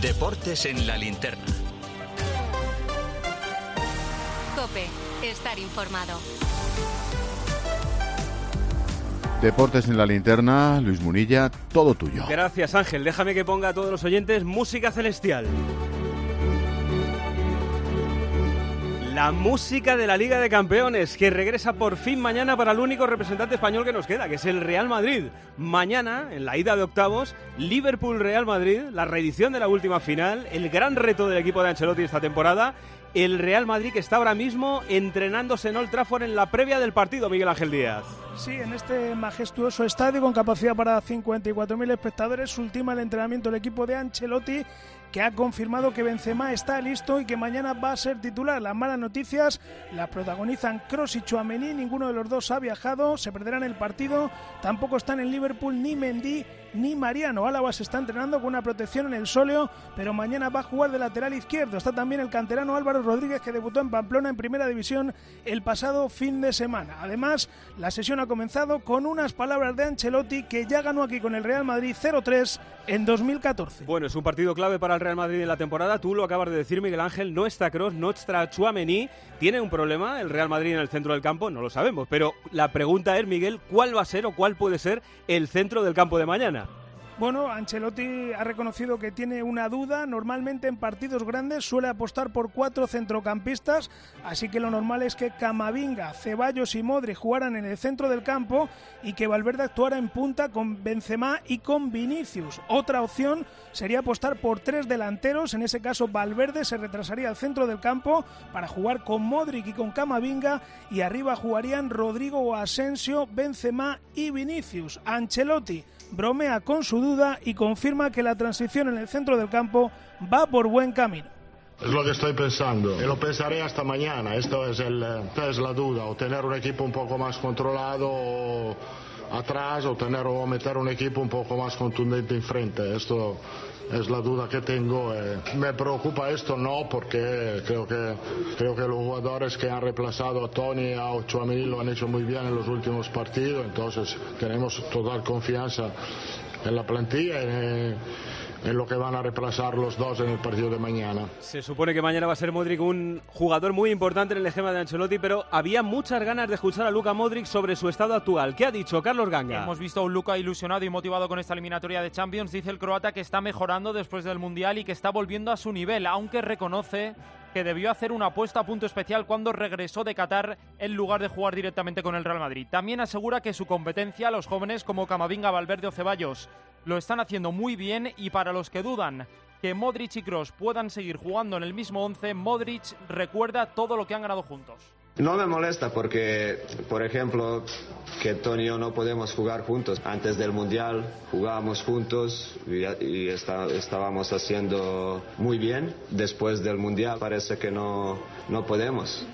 Deportes en la linterna. Cope, estar informado. Deportes en la linterna, Luis Munilla, todo tuyo. Gracias Ángel, déjame que ponga a todos los oyentes música celestial. La música de la Liga de Campeones, que regresa por fin mañana para el único representante español que nos queda, que es el Real Madrid. Mañana, en la ida de octavos, Liverpool-Real Madrid, la reedición de la última final, el gran reto del equipo de Ancelotti esta temporada. El Real Madrid que está ahora mismo entrenándose en Old Trafford en la previa del partido, Miguel Ángel Díaz. Sí, en este majestuoso estadio con capacidad para 54.000 espectadores, ultima el entrenamiento del equipo de Ancelotti que ha confirmado que Benzema está listo y que mañana va a ser titular. Las malas noticias las protagonizan Kroos y Chouameni, ninguno de los dos ha viajado, se perderán el partido, tampoco están en Liverpool ni Mendy ni Mariano. Álava se está entrenando con una protección en el sóleo, pero mañana va a jugar de lateral izquierdo. Está también el canterano Álvaro Rodríguez que debutó en Pamplona en Primera División el pasado fin de semana. Además, la sesión ha comenzado con unas palabras de Ancelotti que ya ganó aquí con el Real Madrid 0-3 en 2014. Bueno, es un partido clave para Real Madrid en la temporada. Tú lo acabas de decir, Miguel Ángel. No está Cross, no está Chuamení. ¿Tiene un problema el Real Madrid en el centro del campo? No lo sabemos. Pero la pregunta es, Miguel, ¿cuál va a ser o cuál puede ser el centro del campo de mañana? Bueno, Ancelotti ha reconocido que tiene una duda. Normalmente en partidos grandes suele apostar por cuatro centrocampistas, así que lo normal es que Camavinga, Ceballos y Modri jugaran en el centro del campo y que Valverde actuara en punta con Benzema y con Vinicius. Otra opción sería apostar por tres delanteros. En ese caso, Valverde se retrasaría al centro del campo para jugar con Modric y con Camavinga y arriba jugarían Rodrigo o Asensio, Benzema y Vinicius. Ancelotti bromea con su duda y confirma que la transición en el centro del campo va por buen camino. Es lo que estoy pensando y lo pensaré hasta mañana. Esto es, el, es la duda, o tener un equipo un poco más controlado atrás o, tener, o meter un equipo un poco más contundente enfrente. Esto es la duda que tengo. Eh. Me preocupa esto no porque creo que, creo que los jugadores que han reemplazado a Tony y a Ochoamini lo han hecho muy bien en los últimos partidos, entonces tenemos total confianza en la plantilla. En, en lo que van a reemplazar los dos en el partido de mañana. Se supone que mañana va a ser Modric un jugador muy importante en el esquema de Ancelotti, pero había muchas ganas de escuchar a Luca Modric sobre su estado actual. ¿Qué ha dicho Carlos Ganga? Hemos visto a un Luca ilusionado y motivado con esta eliminatoria de Champions. Dice el croata que está mejorando después del Mundial y que está volviendo a su nivel, aunque reconoce que debió hacer una apuesta a punto especial cuando regresó de Qatar en lugar de jugar directamente con el Real Madrid. También asegura que su competencia, los jóvenes como Camavinga, Valverde o Ceballos, lo están haciendo muy bien y para los que dudan que Modric y Kroos puedan seguir jugando en el mismo once, Modric recuerda todo lo que han ganado juntos. No me molesta porque, por ejemplo, que Tony y yo no podemos jugar juntos. Antes del Mundial jugábamos juntos y, estábamos haciendo muy bien. Después del Mundial parece que no, no podemos.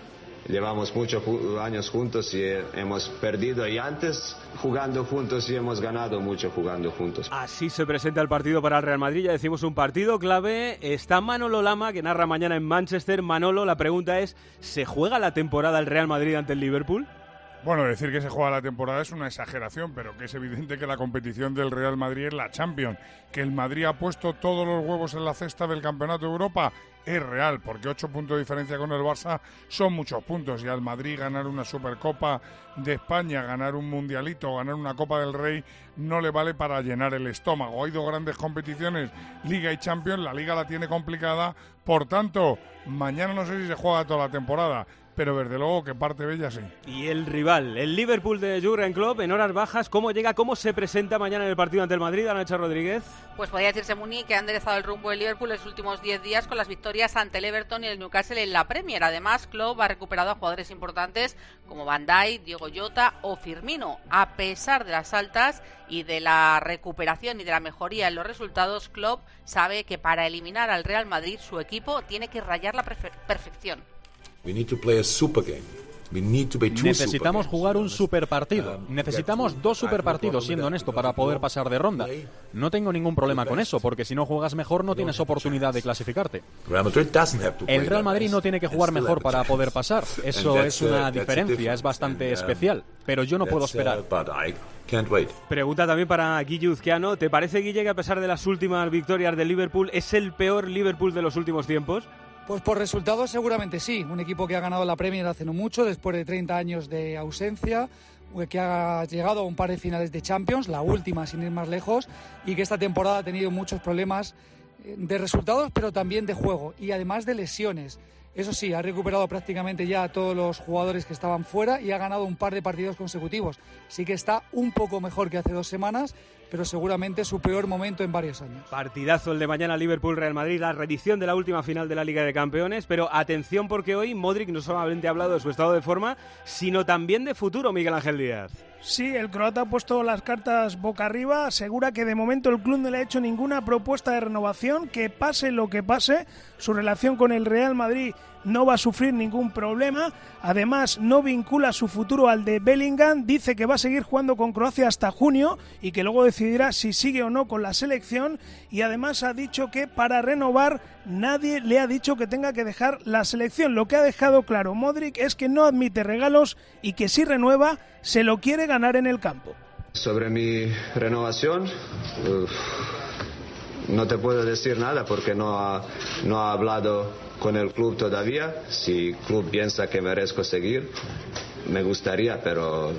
Llevamos muchos años juntos y hemos perdido y antes jugando juntos y hemos ganado mucho jugando juntos. Así se presenta el partido para el Real Madrid, ya decimos un partido clave. Está Manolo Lama que narra mañana en Manchester. Manolo, la pregunta es, ¿se juega la temporada el Real Madrid ante el Liverpool? Bueno, decir que se juega la temporada es una exageración, pero que es evidente que la competición del Real Madrid es la Champions. Que el Madrid ha puesto todos los huevos en la cesta del Campeonato de Europa es real, porque ocho puntos de diferencia con el Barça son muchos puntos. Y al Madrid ganar una Supercopa de España, ganar un Mundialito, ganar una Copa del Rey, no le vale para llenar el estómago. Hay dos grandes competiciones, Liga y Champions. La Liga la tiene complicada. Por tanto, mañana no sé si se juega toda la temporada pero desde luego que parte bella sí. Y el rival, el Liverpool de Jurgen Klopp, en horas bajas, ¿cómo llega, cómo se presenta mañana en el partido ante el Madrid, Anacha Rodríguez? Pues podría decirse, Muni, que ha enderezado el rumbo del Liverpool en los últimos 10 días con las victorias ante el Everton y el Newcastle en la Premier. Además, Klopp ha recuperado a jugadores importantes como Van Dijk, Diego Llota o Firmino. A pesar de las altas y de la recuperación y de la mejoría en los resultados, Klopp sabe que para eliminar al Real Madrid su equipo tiene que rayar la perfección. We need to play a super game. Necesitamos jugar un super partido. Necesitamos dos super partidos, siendo honesto, para poder pasar de ronda. No tengo ningún problema con eso, porque si no juegas mejor no tienes oportunidad de clasificarte. El Real Madrid no tiene que jugar mejor para poder pasar. Eso es una diferencia, es bastante especial. Pero yo no puedo esperar. Pregunta también para Guille Uzquiano. ¿Te parece, Guille, que a pesar de las últimas victorias de Liverpool, es el peor Liverpool de los últimos tiempos? Pues por resultados seguramente sí. Un equipo que ha ganado la Premier hace no mucho, después de 30 años de ausencia, que ha llegado a un par de finales de Champions, la última sin ir más lejos, y que esta temporada ha tenido muchos problemas eh, de resultados, pero también de juego, y además de lesiones. Eso sí, ha recuperado prácticamente ya a todos los jugadores que estaban fuera y ha ganado un par de partidos consecutivos. Sí que está un poco mejor que hace dos semanas, pero seguramente su peor momento en varios años. Partidazo el de mañana Liverpool-Real Madrid, la reedición de la última final de la Liga de Campeones, pero atención porque hoy Modric no solamente ha hablado de su estado de forma, sino también de futuro, Miguel Ángel Díaz. Sí, el croata ha puesto las cartas boca arriba, asegura que de momento el club no le ha hecho ninguna propuesta de renovación, que pase lo que pase, su relación con el Real Madrid no va a sufrir ningún problema. Además, no vincula su futuro al de Bellingham. Dice que va a seguir jugando con Croacia hasta junio y que luego decidirá si sigue o no con la selección. Y además ha dicho que para renovar nadie le ha dicho que tenga que dejar la selección. Lo que ha dejado claro Modric es que no admite regalos y que si renueva se lo quiere ganar en el campo. Sobre mi renovación, no te puedo decir nada porque no ha, no ha hablado con el club todavía. Si el club piensa que merezco seguir, me gustaría, pero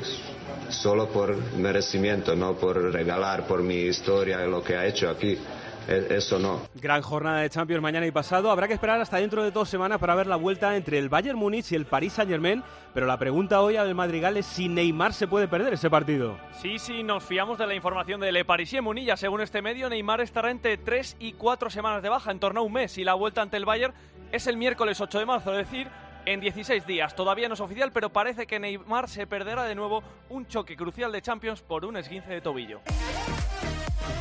solo por merecimiento, no por regalar por mi historia lo que ha hecho aquí. E, eso no. Gran jornada de Champions mañana y pasado. Habrá que esperar hasta dentro de dos semanas para ver la vuelta entre el Bayern Múnich y el Paris Saint Germain. Pero la pregunta hoy a del Madrigal es si Neymar se puede perder ese partido. Sí, sí, nos fiamos de la información de Le Parisien Munilla. Según este medio, Neymar estará entre tres y cuatro semanas de baja, en torno a un mes. Y la vuelta ante el Bayern es el miércoles 8 de marzo, es decir, en 16 días. Todavía no es oficial, pero parece que Neymar se perderá de nuevo un choque crucial de Champions por un esguince de tobillo.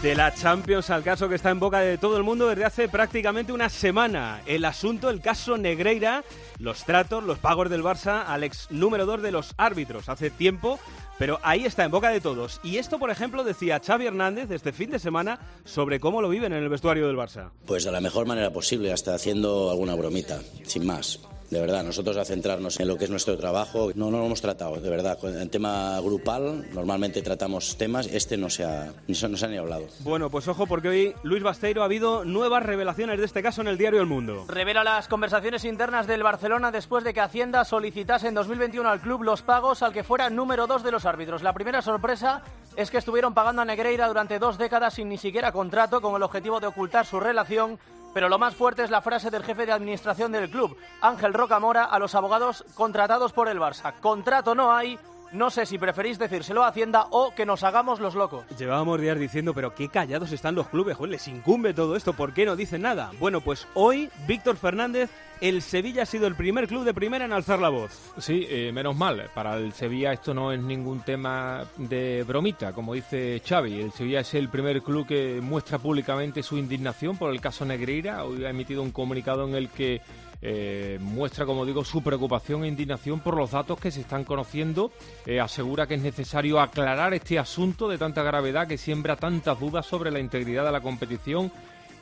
De la Champions al caso que está en boca de todo el mundo desde hace prácticamente una semana. El asunto, el caso Negreira, los tratos, los pagos del Barça al ex número 2 de los árbitros. Hace tiempo pero ahí está, en boca de todos. Y esto, por ejemplo, decía Xavi Hernández este fin de semana sobre cómo lo viven en el vestuario del Barça. Pues de la mejor manera posible, hasta haciendo alguna bromita, sin más de verdad, nosotros a centrarnos en lo que es nuestro trabajo, no, no lo hemos tratado, de verdad. En tema grupal, normalmente tratamos temas, este no se ha, ni se, no se ha ni hablado. Bueno, pues ojo, porque hoy Luis Basteiro ha habido nuevas revelaciones de este caso en el diario El Mundo. Revela las conversaciones internas del Barcelona después de que Hacienda solicitase en 2021 al club los pagos al que fuera número dos de los árbitros. La primera sorpresa es que estuvieron pagando a Negreira durante dos décadas sin ni siquiera contrato, con el objetivo de ocultar su relación pero lo más fuerte es la frase del jefe de administración del club, Ángel Rocamora, a los abogados contratados por el Barça. Contrato no hay, no sé si preferís decírselo a Hacienda o que nos hagamos los locos. Llevábamos días diciendo, pero qué callados están los clubes, joder, les incumbe todo esto, ¿por qué no dicen nada? Bueno, pues hoy Víctor Fernández, el Sevilla ha sido el primer club de primera en alzar la voz. Sí, eh, menos mal, para el Sevilla esto no es ningún tema de bromita, como dice Xavi. El Sevilla es el primer club que muestra públicamente su indignación por el caso Negreira. Hoy ha emitido un comunicado en el que eh, muestra, como digo, su preocupación e indignación por los datos que se están conociendo. Eh, asegura que es necesario aclarar este asunto de tanta gravedad que siembra tantas dudas sobre la integridad de la competición.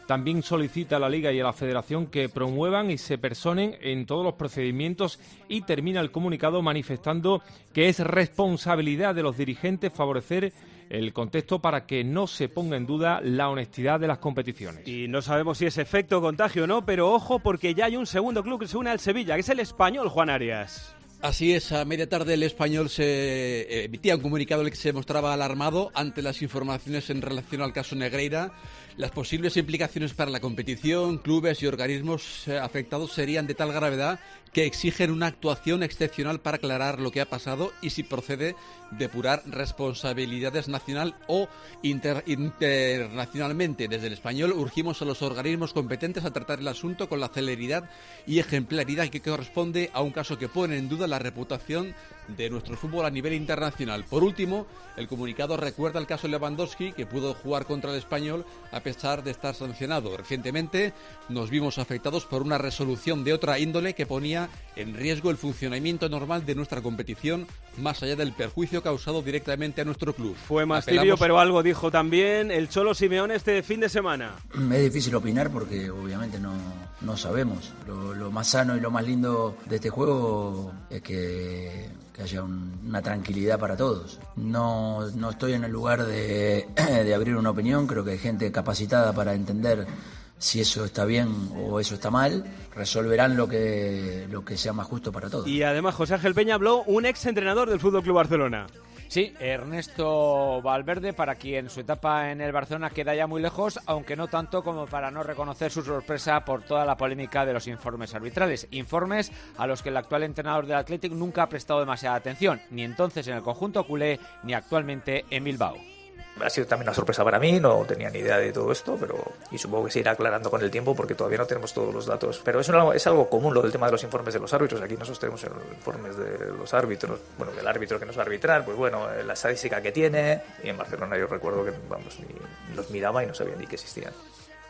También solicita a la Liga y a la Federación que promuevan y se personen en todos los procedimientos y termina el comunicado manifestando que es responsabilidad de los dirigentes favorecer el contexto para que no se ponga en duda la honestidad de las competiciones. Y no sabemos si es efecto contagio o no, pero ojo porque ya hay un segundo club que se une al Sevilla, que es el español Juan Arias. Así es, a media tarde el español se eh, emitía un comunicado en el que se mostraba alarmado ante las informaciones en relación al caso Negreira. Las posibles implicaciones para la competición, clubes y organismos eh, afectados serían de tal gravedad que exigen una actuación excepcional para aclarar lo que ha pasado y si procede depurar responsabilidades nacional o internacionalmente. Desde el español urgimos a los organismos competentes a tratar el asunto con la celeridad y ejemplaridad que corresponde a un caso que pone en duda la reputación de nuestro fútbol a nivel internacional. Por último, el comunicado recuerda el caso Lewandowski, que pudo jugar contra el español a pesar de estar sancionado. Recientemente nos vimos afectados por una resolución de otra índole que ponía en riesgo el funcionamiento normal de nuestra competición, más allá del perjuicio causado directamente a nuestro club. Fue más tibio, pero algo dijo también el Cholo Simeone este fin de semana. Es difícil opinar porque obviamente no, no sabemos. Lo, más sano y lo más lindo de este juego es que, haya una tranquilidad para todos. No, no estoy en el lugar de, de abrir una opinión, creo que hay gente capacitada para entender si eso está bien o eso está mal, resolverán lo que, lo que sea más justo para todos. Y además José Ángel Peña habló un ex entrenador del Fútbol Club Barcelona. Sí, Ernesto Valverde, para quien su etapa en el Barcelona queda ya muy lejos, aunque no tanto como para no reconocer su sorpresa por toda la polémica de los informes arbitrales. Informes a los que el actual entrenador del Athletic nunca ha prestado demasiada atención, ni entonces en el conjunto culé, ni actualmente en Bilbao ha sido también una sorpresa para mí, no tenía ni idea de todo esto, pero y supongo que se irá aclarando con el tiempo porque todavía no tenemos todos los datos. Pero eso es algo común lo del tema de los informes de los árbitros. Aquí nosotros tenemos informes de los árbitros, bueno, del árbitro que nos va a arbitrar, pues bueno, la estadística que tiene. Y en Barcelona yo recuerdo que vamos, los miraba y no sabía ni que existían.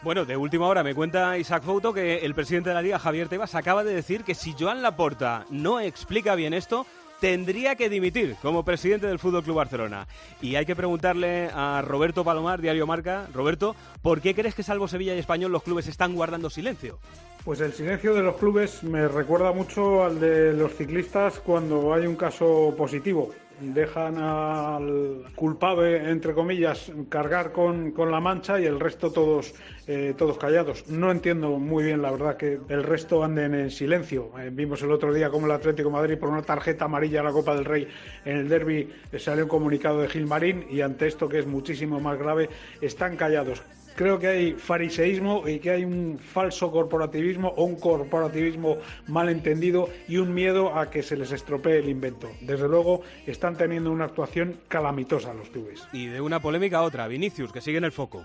Bueno, de última hora me cuenta Isaac Fouto que el presidente de la Liga, Javier Tebas, acaba de decir que si Joan Laporta no explica bien esto, tendría que dimitir como presidente del Fútbol Club Barcelona. Y hay que preguntarle a Roberto Palomar, Diario Marca, Roberto, ¿por qué crees que salvo Sevilla y Español los clubes están guardando silencio? Pues el silencio de los clubes me recuerda mucho al de los ciclistas cuando hay un caso positivo dejan al culpable, entre comillas, cargar con, con la mancha y el resto todos, eh, todos callados. No entiendo muy bien, la verdad, que el resto anden en silencio. Eh, vimos el otro día como el Atlético Madrid, por una tarjeta amarilla a la Copa del Rey en el derby, eh, salió un comunicado de Gilmarín y ante esto, que es muchísimo más grave, están callados creo que hay fariseísmo y que hay un falso corporativismo o un corporativismo mal entendido y un miedo a que se les estropee el invento. Desde luego están teniendo una actuación calamitosa los clubes. Y de una polémica a otra, Vinicius, que sigue en el foco.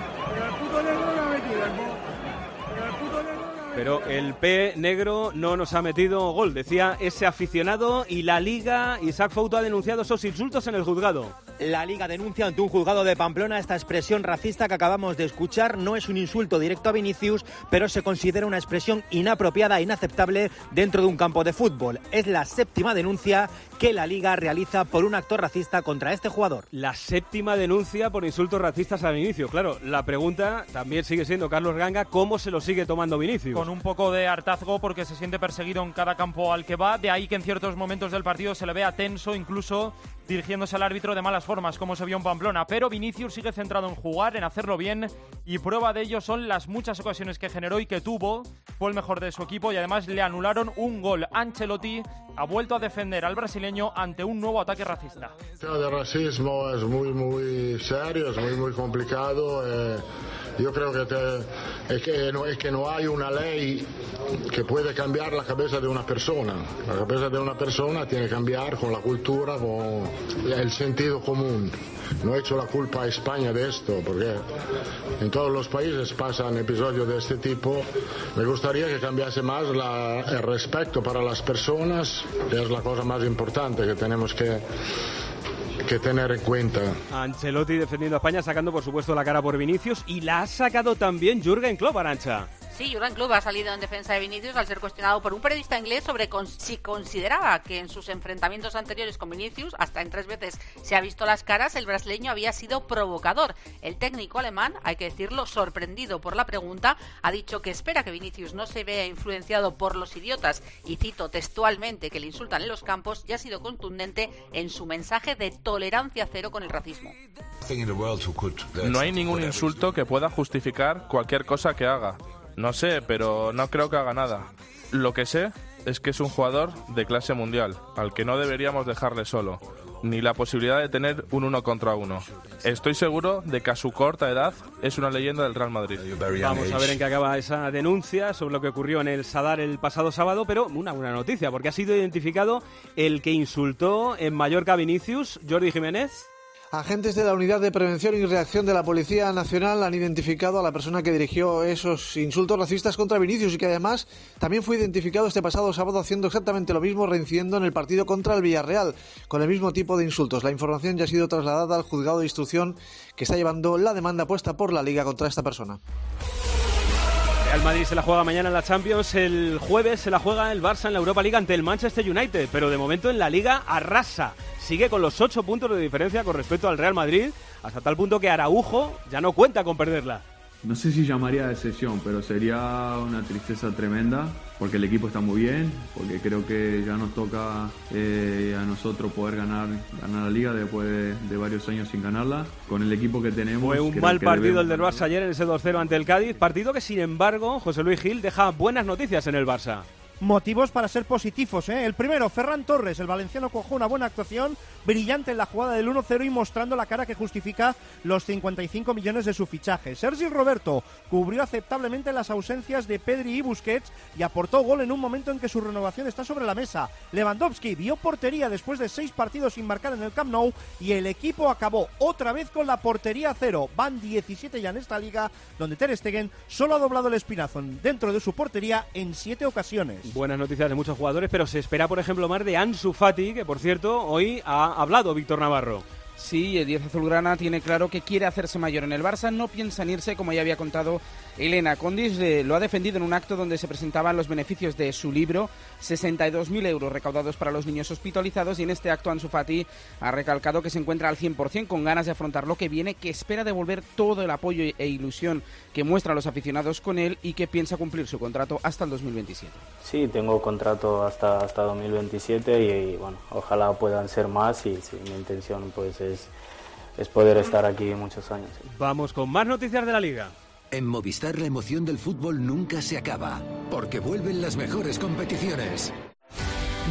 Pero el P negro no nos ha metido gol, decía ese aficionado y la liga, Isaac Fouto ha denunciado esos insultos en el juzgado. La liga denuncia ante un juzgado de Pamplona esta expresión racista que acabamos de escuchar. No es un insulto directo a Vinicius, pero se considera una expresión inapropiada e inaceptable dentro de un campo de fútbol. Es la séptima denuncia que la liga realiza por un acto racista contra este jugador. La séptima denuncia por insultos racistas a Vinicius. Claro, la pregunta también sigue siendo Carlos Ganga, ¿cómo se lo sigue tomando Vinicius? con un poco de hartazgo porque se siente perseguido en cada campo al que va. De ahí que en ciertos momentos del partido se le vea tenso, incluso dirigiéndose al árbitro de malas formas, como se vio en Pamplona. Pero Vinicius sigue centrado en jugar, en hacerlo bien, y prueba de ello son las muchas ocasiones que generó y que tuvo. Fue el mejor de su equipo y además le anularon un gol. Ancelotti ha vuelto a defender al brasileño ante un nuevo ataque racista. El de racismo es muy, muy serio, es muy, muy complicado. Eh, yo creo que, es que, no, es que no hay una ley que puede cambiar la cabeza de una persona. La cabeza de una persona tiene que cambiar con la cultura, con el sentido común. No he hecho la culpa a España de esto, porque en todos los países pasan episodios de este tipo. Me gustaría que cambiase más el respeto para las personas, que es la cosa más importante que tenemos que que tener en cuenta. Ancelotti defendiendo a España, sacando por supuesto la cara por Vinicius y la ha sacado también Jürgen Klopp, Arancha. Sí, Jurgen Klopp ha salido en defensa de Vinicius al ser cuestionado por un periodista inglés sobre si consideraba que en sus enfrentamientos anteriores con Vinicius, hasta en tres veces se ha visto las caras, el brasileño había sido provocador. El técnico alemán, hay que decirlo, sorprendido por la pregunta, ha dicho que espera que Vinicius no se vea influenciado por los idiotas y cito textualmente que le insultan en los campos y ha sido contundente en su mensaje de tolerancia cero con el racismo. No hay ningún insulto que pueda justificar cualquier cosa que haga. No sé, pero no creo que haga nada. Lo que sé es que es un jugador de clase mundial, al que no deberíamos dejarle solo, ni la posibilidad de tener un uno contra uno. Estoy seguro de que a su corta edad es una leyenda del Real Madrid. Vamos a ver en qué acaba esa denuncia sobre lo que ocurrió en el Sadar el pasado sábado, pero una buena noticia, porque ha sido identificado el que insultó en Mallorca a Vinicius, Jordi Jiménez. Agentes de la Unidad de Prevención y Reacción de la Policía Nacional han identificado a la persona que dirigió esos insultos racistas contra Vinicius y que además también fue identificado este pasado sábado haciendo exactamente lo mismo, reincidiendo en el partido contra el Villarreal con el mismo tipo de insultos. La información ya ha sido trasladada al juzgado de instrucción que está llevando la demanda puesta por la Liga contra esta persona. Real Madrid se la juega mañana en la Champions, el jueves se la juega el Barça en la Europa League ante el Manchester United, pero de momento en la Liga arrasa. Sigue con los 8 puntos de diferencia con respecto al Real Madrid, hasta tal punto que Araujo ya no cuenta con perderla. No sé si llamaría de sesión, pero sería una tristeza tremenda porque el equipo está muy bien, porque creo que ya nos toca eh, a nosotros poder ganar, ganar la liga después de, varios años sin ganarla. Con el equipo que tenemos. Fue un mal partido el del Barça ayer en ese 2-0 ante el Cádiz, partido que sin embargo José Luis Gil deja buenas noticias en el Barça motivos para ser positivos. ¿eh? El primero, Ferran Torres, el valenciano cogió una buena actuación, brillante en la jugada del 1-0 y mostrando la cara que justifica los 55 millones de su fichaje. Sergi Roberto cubrió aceptablemente las ausencias de Pedri y Busquets y aportó gol en un momento en que su renovación está sobre la mesa. Lewandowski vio portería después de seis partidos sin marcar en el Camp Nou y el equipo acabó otra vez con la portería cero. Van 17 ya en esta liga, donde Ter Stegen solo ha doblado el espinazo dentro de su portería en siete ocasiones buenas noticias de muchos jugadores, pero se espera, por ejemplo, más de Ansu Fati, que por cierto, hoy ha hablado Víctor Navarro. Sí, el 10 azulgrana tiene claro que quiere hacerse mayor en el Barça, no piensa en irse, como ya había contado Elena Condis, eh, lo ha defendido en un acto donde se presentaban los beneficios de su libro, 62.000 euros recaudados para los niños hospitalizados, y en este acto Ansu Fati ha recalcado que se encuentra al 100% con ganas de afrontar lo que viene, que espera devolver todo el apoyo e ilusión que muestran los aficionados con él y que piensa cumplir su contrato hasta el 2027. Sí, tengo contrato hasta, hasta 2027 y, bueno, ojalá puedan ser más y mi intención pues es es, poder estar aquí muchos años. Vamos con más noticias de la liga. En Movistar la emoción del fútbol nunca se acaba, porque vuelven las mejores competiciones.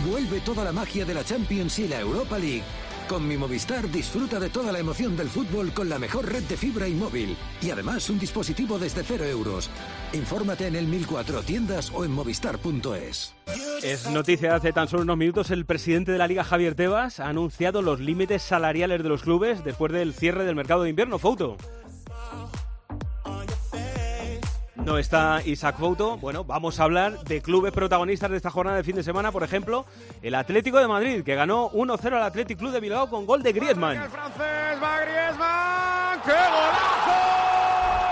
Vuelve toda la magia de la Champions y la Europa League con mi Movistar disfruta de toda la emoción del fútbol con la mejor red de fibra y móvil. Y además un dispositivo desde cero euros. Infórmate en el 1004 tiendas o en movistar.es. Es noticia hace tan solo unos minutos. El presidente de la Liga, Javier Tebas, ha anunciado los límites salariales de los clubes después del cierre del mercado de invierno. Foto. No está Isaac Fouto. Bueno, vamos a hablar de clubes protagonistas de esta jornada de fin de semana. Por ejemplo, el Atlético de Madrid, que ganó 1-0 al Athletic Club de Bilbao con gol de Griezmann. El francés va Griezmann. ¡Qué!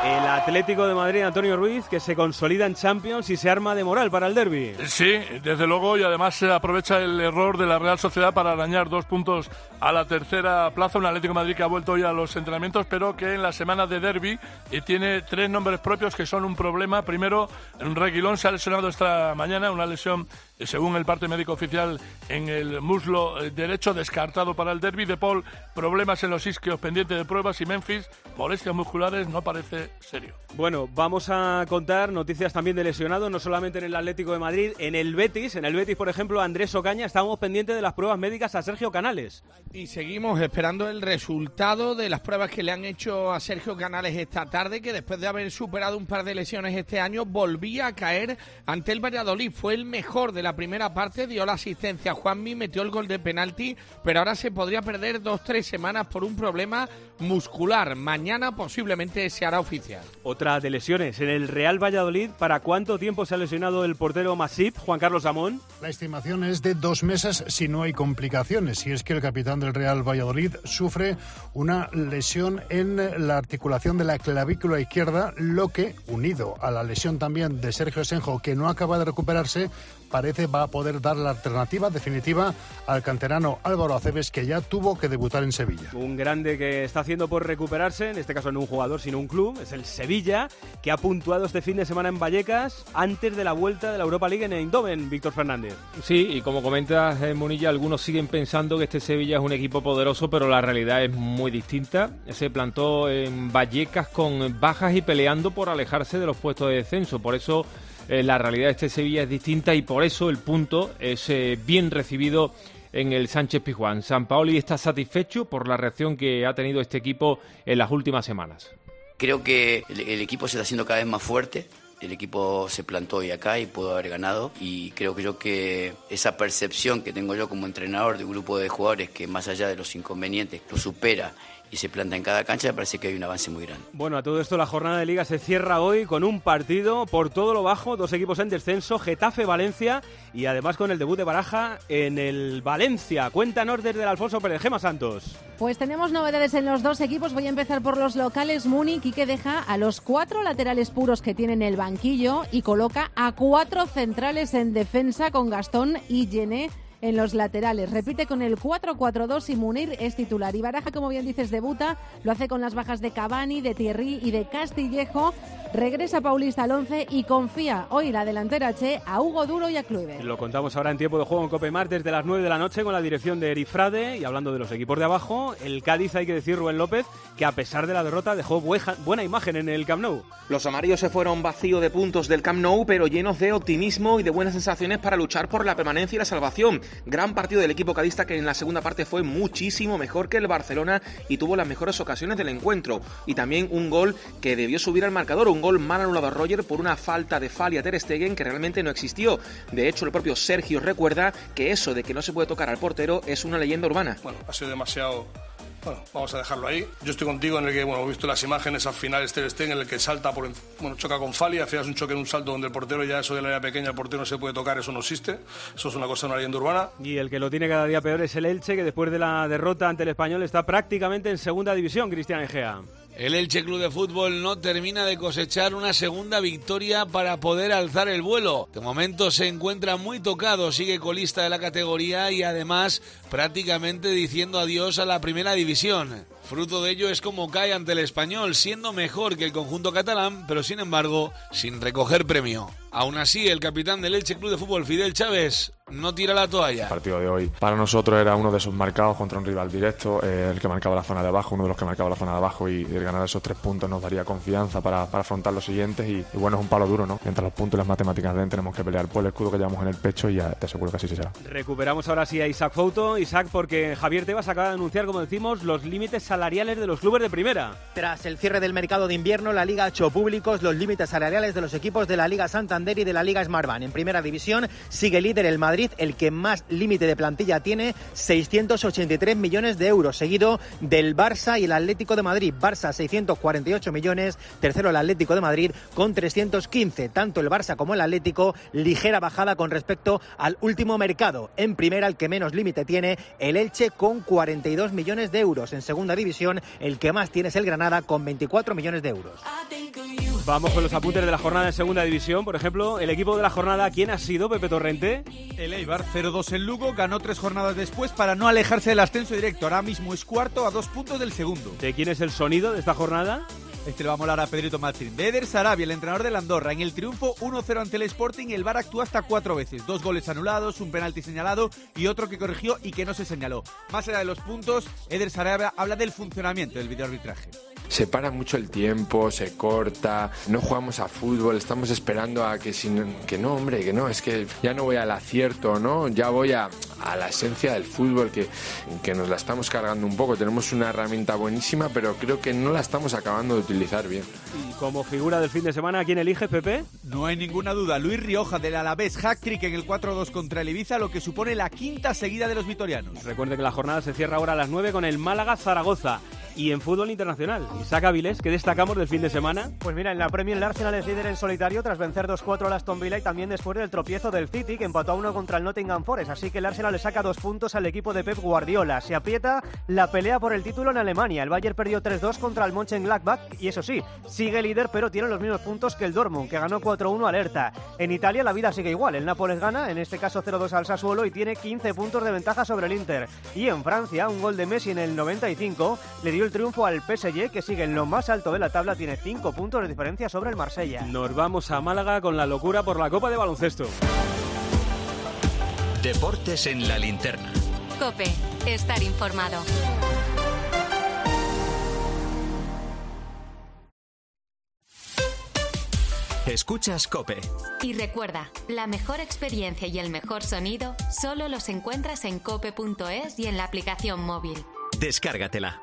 El Atlético de Madrid, Antonio Ruiz, que se consolida en Champions y se arma de moral para el derby. Sí, desde luego, y además se aprovecha el error de la Real Sociedad para arañar dos puntos a la tercera plaza. Un Atlético Madrid que ha vuelto hoy a los entrenamientos, pero que en la semana de derby eh, tiene tres nombres propios que son un problema. Primero, Reguilón se ha lesionado esta mañana, una lesión según el parte médico oficial, en el muslo eh, derecho, descartado para el derby. De Paul, problemas en los isquios, pendiente de pruebas. Y Memphis, molestias musculares, no parece serio. Bueno, vamos a contar noticias también de lesionados, no solamente en el Atlético de Madrid, en el Betis. En el Betis, por ejemplo, Andrés Ocaña, estábamos pendientes de las pruebas médicas a Sergio Canales. Y seguimos esperando el resultado de las pruebas que le han hecho a Sergio Canales esta tarde, que después de haber superado un par de lesiones este año, volvía a caer ante el Valladolid. Fue el mejor de la primera parte, dio la asistencia a Juanmi, metió el gol de penalti, pero ahora se podría perder dos, tres semanas por un problema muscular. Mañana posiblemente se hará oficial. Otra de lesiones en el Real Valladolid. ¿Para cuánto tiempo se ha lesionado el portero Masip, Juan Carlos Amón? La estimación es de dos meses si no hay complicaciones. Y es que el capitán del Real Valladolid sufre una lesión en la articulación de la clavícula izquierda, lo que, unido a la lesión también de Sergio Senjo, que no acaba de recuperarse, parece va a poder dar la alternativa definitiva al canterano Álvaro Aceves, que ya tuvo que debutar en Sevilla. Un grande que está haciendo por recuperarse, en este caso no un jugador, sino un club, es el Sevilla, que ha puntuado este fin de semana en Vallecas antes de la vuelta de la Europa League en Eindhoven, Víctor Fernández. Sí, y como comentas, eh, Munilla, algunos siguen pensando que este Sevilla es un equipo poderoso, pero la realidad es muy distinta. Se plantó en Vallecas con bajas y peleando por alejarse de los puestos de descenso. Por eso eh, la realidad de este Sevilla es distinta y por eso el punto es eh, bien recibido en el Sánchez Pizjuán. San Paoli está satisfecho por la reacción que ha tenido este equipo en las últimas semanas. Creo que el, equipo se está haciendo cada vez más fuerte. El equipo se plantó hoy acá y pudo haber ganado y creo que yo que esa percepción que tengo yo como entrenador de un grupo de jugadores que más allá de los inconvenientes lo supera y se planta en cada cancha, me parece que hay un avance muy grande. Bueno, a todo esto la jornada de liga se cierra hoy con un partido por todo lo bajo, dos equipos en descenso, Getafe-Valencia y además con el debut de Baraja en el Valencia. Cuéntanos desde el Alfonso Pérez Gema Santos. Pues tenemos novedades en los dos equipos. Voy a empezar por los locales. Múnich y que deja a los cuatro laterales puros que tienen el banquillo y coloca a cuatro centrales en defensa con Gastón y Gené en los laterales. Repite con el 4-4-2 y Munir es titular. Y Baraja, como bien dices, debuta. Lo hace con las bajas de Cavani, de Thierry y de Castillejo. Regresa Paulista al 11 y confía hoy la delantera Che a Hugo Duro y a Kluivert. Lo contamos ahora en tiempo de juego en Copemar desde las 9 de la noche con la dirección de Erifrade y hablando de los equipos de abajo, el Cádiz hay que decir Rubén López que a pesar de la derrota dejó buena imagen en el Camp Nou. Los amarillos se fueron vacío de puntos del Camp Nou, pero llenos de optimismo y de buenas sensaciones para luchar por la permanencia y la salvación. Gran partido del equipo cadista que en la segunda parte fue muchísimo mejor que el Barcelona y tuvo las mejores ocasiones del encuentro y también un gol que debió subir al marcador, un gol mal anulado a Roger por una falta de Fali a Ter Stegen que realmente no existió. De hecho, el propio Sergio recuerda que eso de que no se puede tocar al portero es una leyenda urbana. Bueno, ha sido demasiado bueno, vamos a dejarlo ahí. Yo estoy contigo en el que, bueno, he visto las imágenes al final Ter Stegen en el que salta por, bueno, choca con Fali, al final es un choque en un salto donde el portero ya eso de la área pequeña, el portero no se puede tocar, eso no existe. Eso es una cosa de una leyenda urbana. Y el que lo tiene cada día peor es el Elche, que después de la derrota ante el Español está prácticamente en segunda división, Cristian Egea. El Elche Club de Fútbol no termina de cosechar una segunda victoria para poder alzar el vuelo. De momento se encuentra muy tocado, sigue colista de la categoría y además prácticamente diciendo adiós a la primera división. Fruto de ello es como cae ante el español, siendo mejor que el conjunto catalán, pero sin embargo sin recoger premio. Aún así, el capitán del Elche Club de Fútbol, Fidel Chávez, no tira la toalla. El partido de hoy para nosotros era uno de esos marcados contra un rival directo, eh, el que marcaba la zona de abajo, uno de los que marcaba la zona de abajo y, el ganar esos tres puntos nos daría confianza para, afrontar los siguientes y, bueno, es un palo duro, ¿no? Mientras los puntos y las matemáticas den, tenemos que pelear por el escudo que llevamos en el pecho y ya te aseguro que así será. Recuperamos ahora sí a Isaac Fouto. Isaac, porque Javier Tebas acaba de anunciar, como decimos, los límites salariales de los clubes de primera. Tras el cierre del mercado de invierno, la Liga ha hecho públicos los límites salariales de los equipos de la Liga Santander y de la Liga Smart en primera división sigue líder el Madrid, el que más límite de plantilla tiene, 683 millones de euros, seguido del Barça y el Atlético de Madrid. Barça 648 millones, tercero el Atlético de Madrid con 315. Tanto el Barça como el Atlético, ligera bajada con respecto al último mercado. En primera, el que menos límite tiene, el Elche con 42 millones de euros. En segunda división, el que más tiene es el Granada con 24 millones de euros. Vamos con los apuntes de la jornada en segunda división. Por ejemplo, el equipo de la jornada, ¿quién ha sido Pepe Torrente? El Eibar 0-2 en Lugo, ganó tres jornadas después para no alejarse del ascenso directo. Ahora mismo es cuarto a dos puntos del segundo. ¿De quién es el sonido de esta jornada? Este lo va a molar a Pedrito Martín. De Eder Sarabia, el entrenador del Andorra. En el triunfo 1-0 ante el Sporting, el VAR actuó hasta cuatro veces. Dos goles anulados, un penalti señalado y otro que corrigió y que no se señaló. Más allá de los puntos, Eder Sarabia habla del funcionamiento del videoarbitraje se para mucho el tiempo, se corta, no jugamos a fútbol, estamos esperando a que, sin, que no, hombre, que no, es que ya no voy al acierto, ¿no? Ya voy a, a la esencia del fútbol, que, que nos la estamos cargando un poco. Tenemos una herramienta buenísima, pero creo que no la estamos acabando de utilizar bien. ¿Y como figura del fin de semana, quién elige, Pepe? No hay ninguna duda. Luis Rioja del Alavés, hat-trick en el 4-2 contra el Ibiza, lo que supone la quinta seguida de los vitorianos. Recuerde que la jornada se cierra ahora a las 9 con el Málaga-Zaragoza. Y en fútbol internacional, Isaac Avilés, ¿qué destacamos del fin de semana? Pues mira, en la Premier el Arsenal es líder en solitario tras vencer 2-4 al Aston Villa y también después del tropiezo del City que empató a uno contra el Nottingham Forest. Así que el Arsenal le saca dos puntos al equipo de Pep Guardiola. Se aprieta la pelea por el título en Alemania. El Bayern perdió 3-2 contra el Mönchengladbach y eso sí, sigue líder pero tiene los mismos puntos que el Dortmund que ganó 4-1 alerta. En Italia la vida sigue igual. El Nápoles gana, en este caso 0-2 al Sassuolo y tiene 15 puntos de ventaja sobre el Inter. Y en Francia, un gol de Messi en el 95 le dio el triunfo al PSG que sigue en lo más alto de la tabla, tiene 5 puntos de diferencia sobre el Marsella. Nos vamos a Málaga con la locura por la Copa de Baloncesto. Deportes en la linterna. Cope, estar informado. Escuchas Cope. Y recuerda, la mejor experiencia y el mejor sonido solo los encuentras en cope.es y en la aplicación móvil. Descárgatela.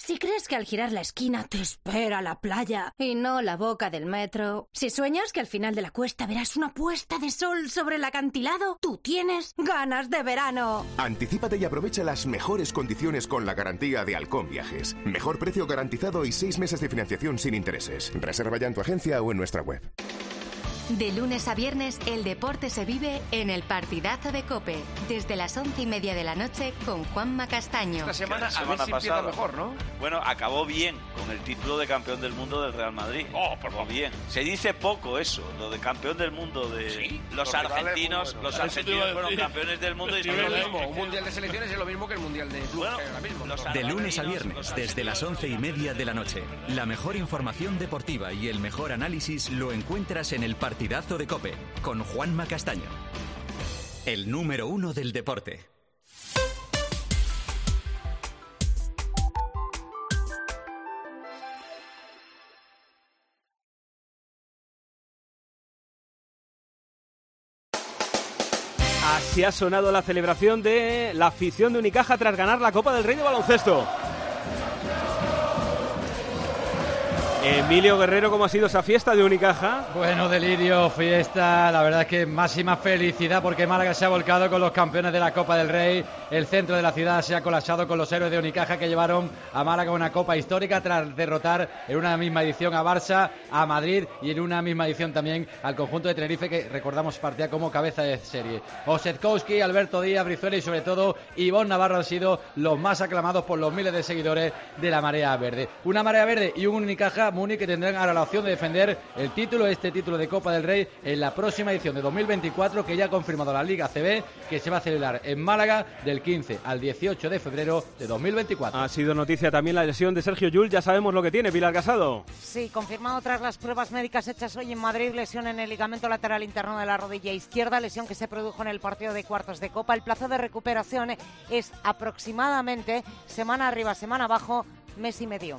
Si crees que al girar la esquina te espera la playa y no la boca del metro, si sueñas que al final de la cuesta verás una puesta de sol sobre el acantilado, tú tienes ganas de verano. Anticípate y aprovecha las mejores condiciones con la garantía de Halcón Viajes. Mejor precio garantizado y seis meses de financiación sin intereses. Reserva ya en tu agencia o en nuestra web. De lunes a viernes, el deporte se vive en el partidazo de Cope, desde las once y media de la noche con Juanma Castaño. Esta semana, a ver si empieza mejor, ¿no? Bueno, acabó bien con el título de campeón del mundo del Real Madrid. Oh, por favor. bien. Se dice poco eso, lo de campeón del mundo de los, argentinos. Los argentinos fueron campeones del mundo y es lo mismo. Un mundial de selecciones es lo mismo que el mundial de clubes ahora mismo. De lunes a viernes, desde las once y media de la noche. La mejor información deportiva y el mejor análisis lo encuentras en el partidazo de Cope, con Juanma Castaño. El número uno del deporte. Así ha sonado la celebración de la afición de Unicaja tras ganar la Copa del Rey de Baloncesto. Emilio Guerrero, ¿cómo ha sido esa fiesta de Unicaja? Bueno, delirio, fiesta, la verdad es que máxima felicidad porque Málaga se ha volcado con los campeones de la Copa del Rey, el centro de la ciudad se ha colapsado con los héroes de Unicaja que llevaron a Málaga una Copa histórica tras derrotar en una misma edición a Barça, a Madrid y en una misma edición también al conjunto de Tenerife que recordamos partía como cabeza de serie. Osetkowski, Alberto Díaz, Brizuela y sobre todo Ivonne Navarro han sido los más aclamados por los miles de seguidores de la Marea Verde. Una Marea Verde y un Unicaja Múnich que tendrán ahora la opción de defender el título, este título de Copa del Rey, en la próxima edición de 2024 que ya ha confirmado la Liga CB que se va a celebrar en Málaga del 15 al 18 de febrero de 2024. Ha sido noticia también la lesión de Sergio Yul, ya sabemos lo que tiene, Pilar Casado. Sí, confirmado tras las pruebas médicas hechas hoy en Madrid, lesión en el ligamento lateral interno de la rodilla izquierda, lesión que se produjo en el partido de cuartos de Copa. El plazo de recuperación es aproximadamente semana arriba, semana abajo, mes y medio.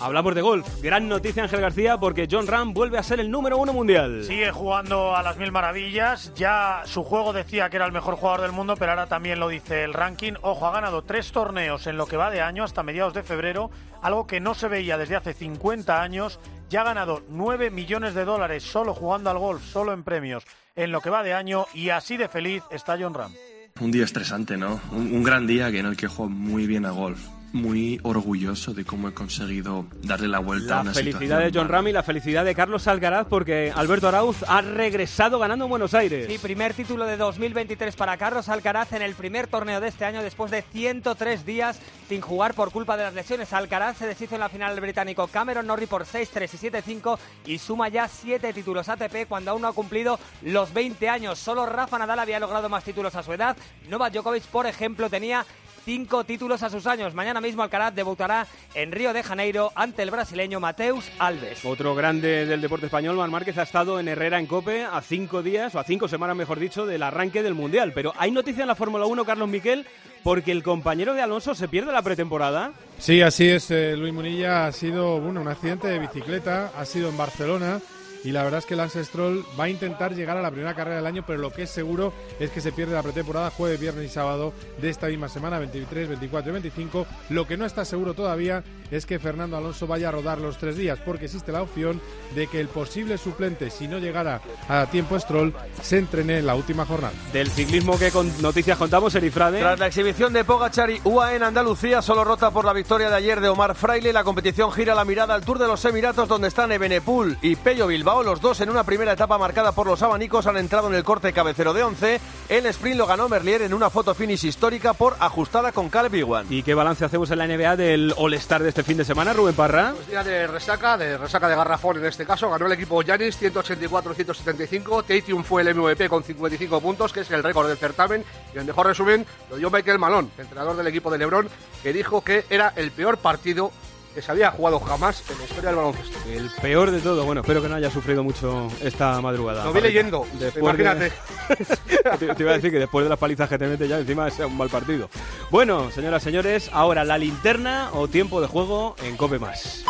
Hablamos de golf. Gran noticia, Ángel García, porque John Ram vuelve a ser el número uno mundial. Sigue jugando a las mil maravillas. Ya su juego decía que era el mejor jugador del mundo, pero ahora también lo dice el ranking. Ojo, ha ganado tres torneos en lo que va de año hasta mediados de febrero, algo que no se veía desde hace 50 años. Ya ha ganado 9 millones de dólares solo jugando al golf, solo en premios, en lo que va de año. Y así de feliz está John Ram. Un día estresante, ¿no? Un, un gran día que en el que juego muy bien a golf muy orgulloso de cómo he conseguido darle la vuelta La a una felicidad de John Ram y la felicidad de Carlos Alcaraz porque Alberto Arauz ha regresado ganando en Buenos Aires. Sí, primer título de 2023 para Carlos Alcaraz en el primer torneo de este año después de 103 días sin jugar por culpa de las lesiones. Alcaraz se deshizo en la final del británico Cameron Norrie por 6-3 y 7-5 y suma ya 7 títulos ATP cuando aún no ha cumplido los 20 años. Solo Rafa Nadal había logrado más títulos a su edad. Novak Djokovic, por ejemplo, tenía cinco títulos a sus años. Mañana mismo Alcaraz debutará en Río de Janeiro ante el brasileño Mateus Alves. Otro grande del deporte español, Mar Márquez, ha estado en Herrera en Cope a cinco días, o a cinco semanas mejor dicho, del arranque del Mundial. Pero hay noticia en la Fórmula 1, Carlos Miquel, porque el compañero de Alonso se pierde la pretemporada. Sí, así es, eh, Luis Munilla ha sido bueno, un accidente de bicicleta, ha sido en Barcelona y la verdad es que Lance Stroll va a intentar llegar a la primera carrera del año, pero lo que es seguro es que se pierde la pretemporada jueves, viernes y sábado de esta misma semana, 23, 24 y 25. Lo que no está seguro todavía es que Fernando Alonso vaya a rodar los tres días, porque existe la opción de que el posible suplente, si no llegara a tiempo Stroll, se entrene en la última jornada. Del ciclismo que con noticias contamos, Erifrade. Tras la exhibición de Pogachar y UAE en Andalucía, solo rota por la victoria de ayer de Omar Fraile, la competición gira la mirada al Tour de los Emiratos, donde están Ebenepul y Pello Bilbao Bilbao. Los dos en una primera etapa marcada por los abanicos han entrado en el corte cabecero de 11. El sprint lo ganó Merlier en una foto finish histórica por ajustada con Caleb Iwan. ¿Y qué balance hacemos en la NBA del All-Star de este fin de semana, Rubén Parra? Pues día de resaca, de resaca de garrafón en este caso. Ganó el equipo Yanis 184-175. Tatum fue el MVP con 55 puntos, que es el récord del certamen. Y el mejor resumen lo dio Michael Malone, entrenador del equipo de LeBron, que dijo que era el peor partido que se había jugado jamás en la historia del baloncesto. El peor de todo. Bueno, espero que no haya sufrido mucho esta madrugada. Lo vi leyendo, imagínate. te, iba a decir que después de las palizas que te mete ya encima sea un mal partido. Bueno, señoras y señores, ahora la linterna o tiempo de juego en Cope Más.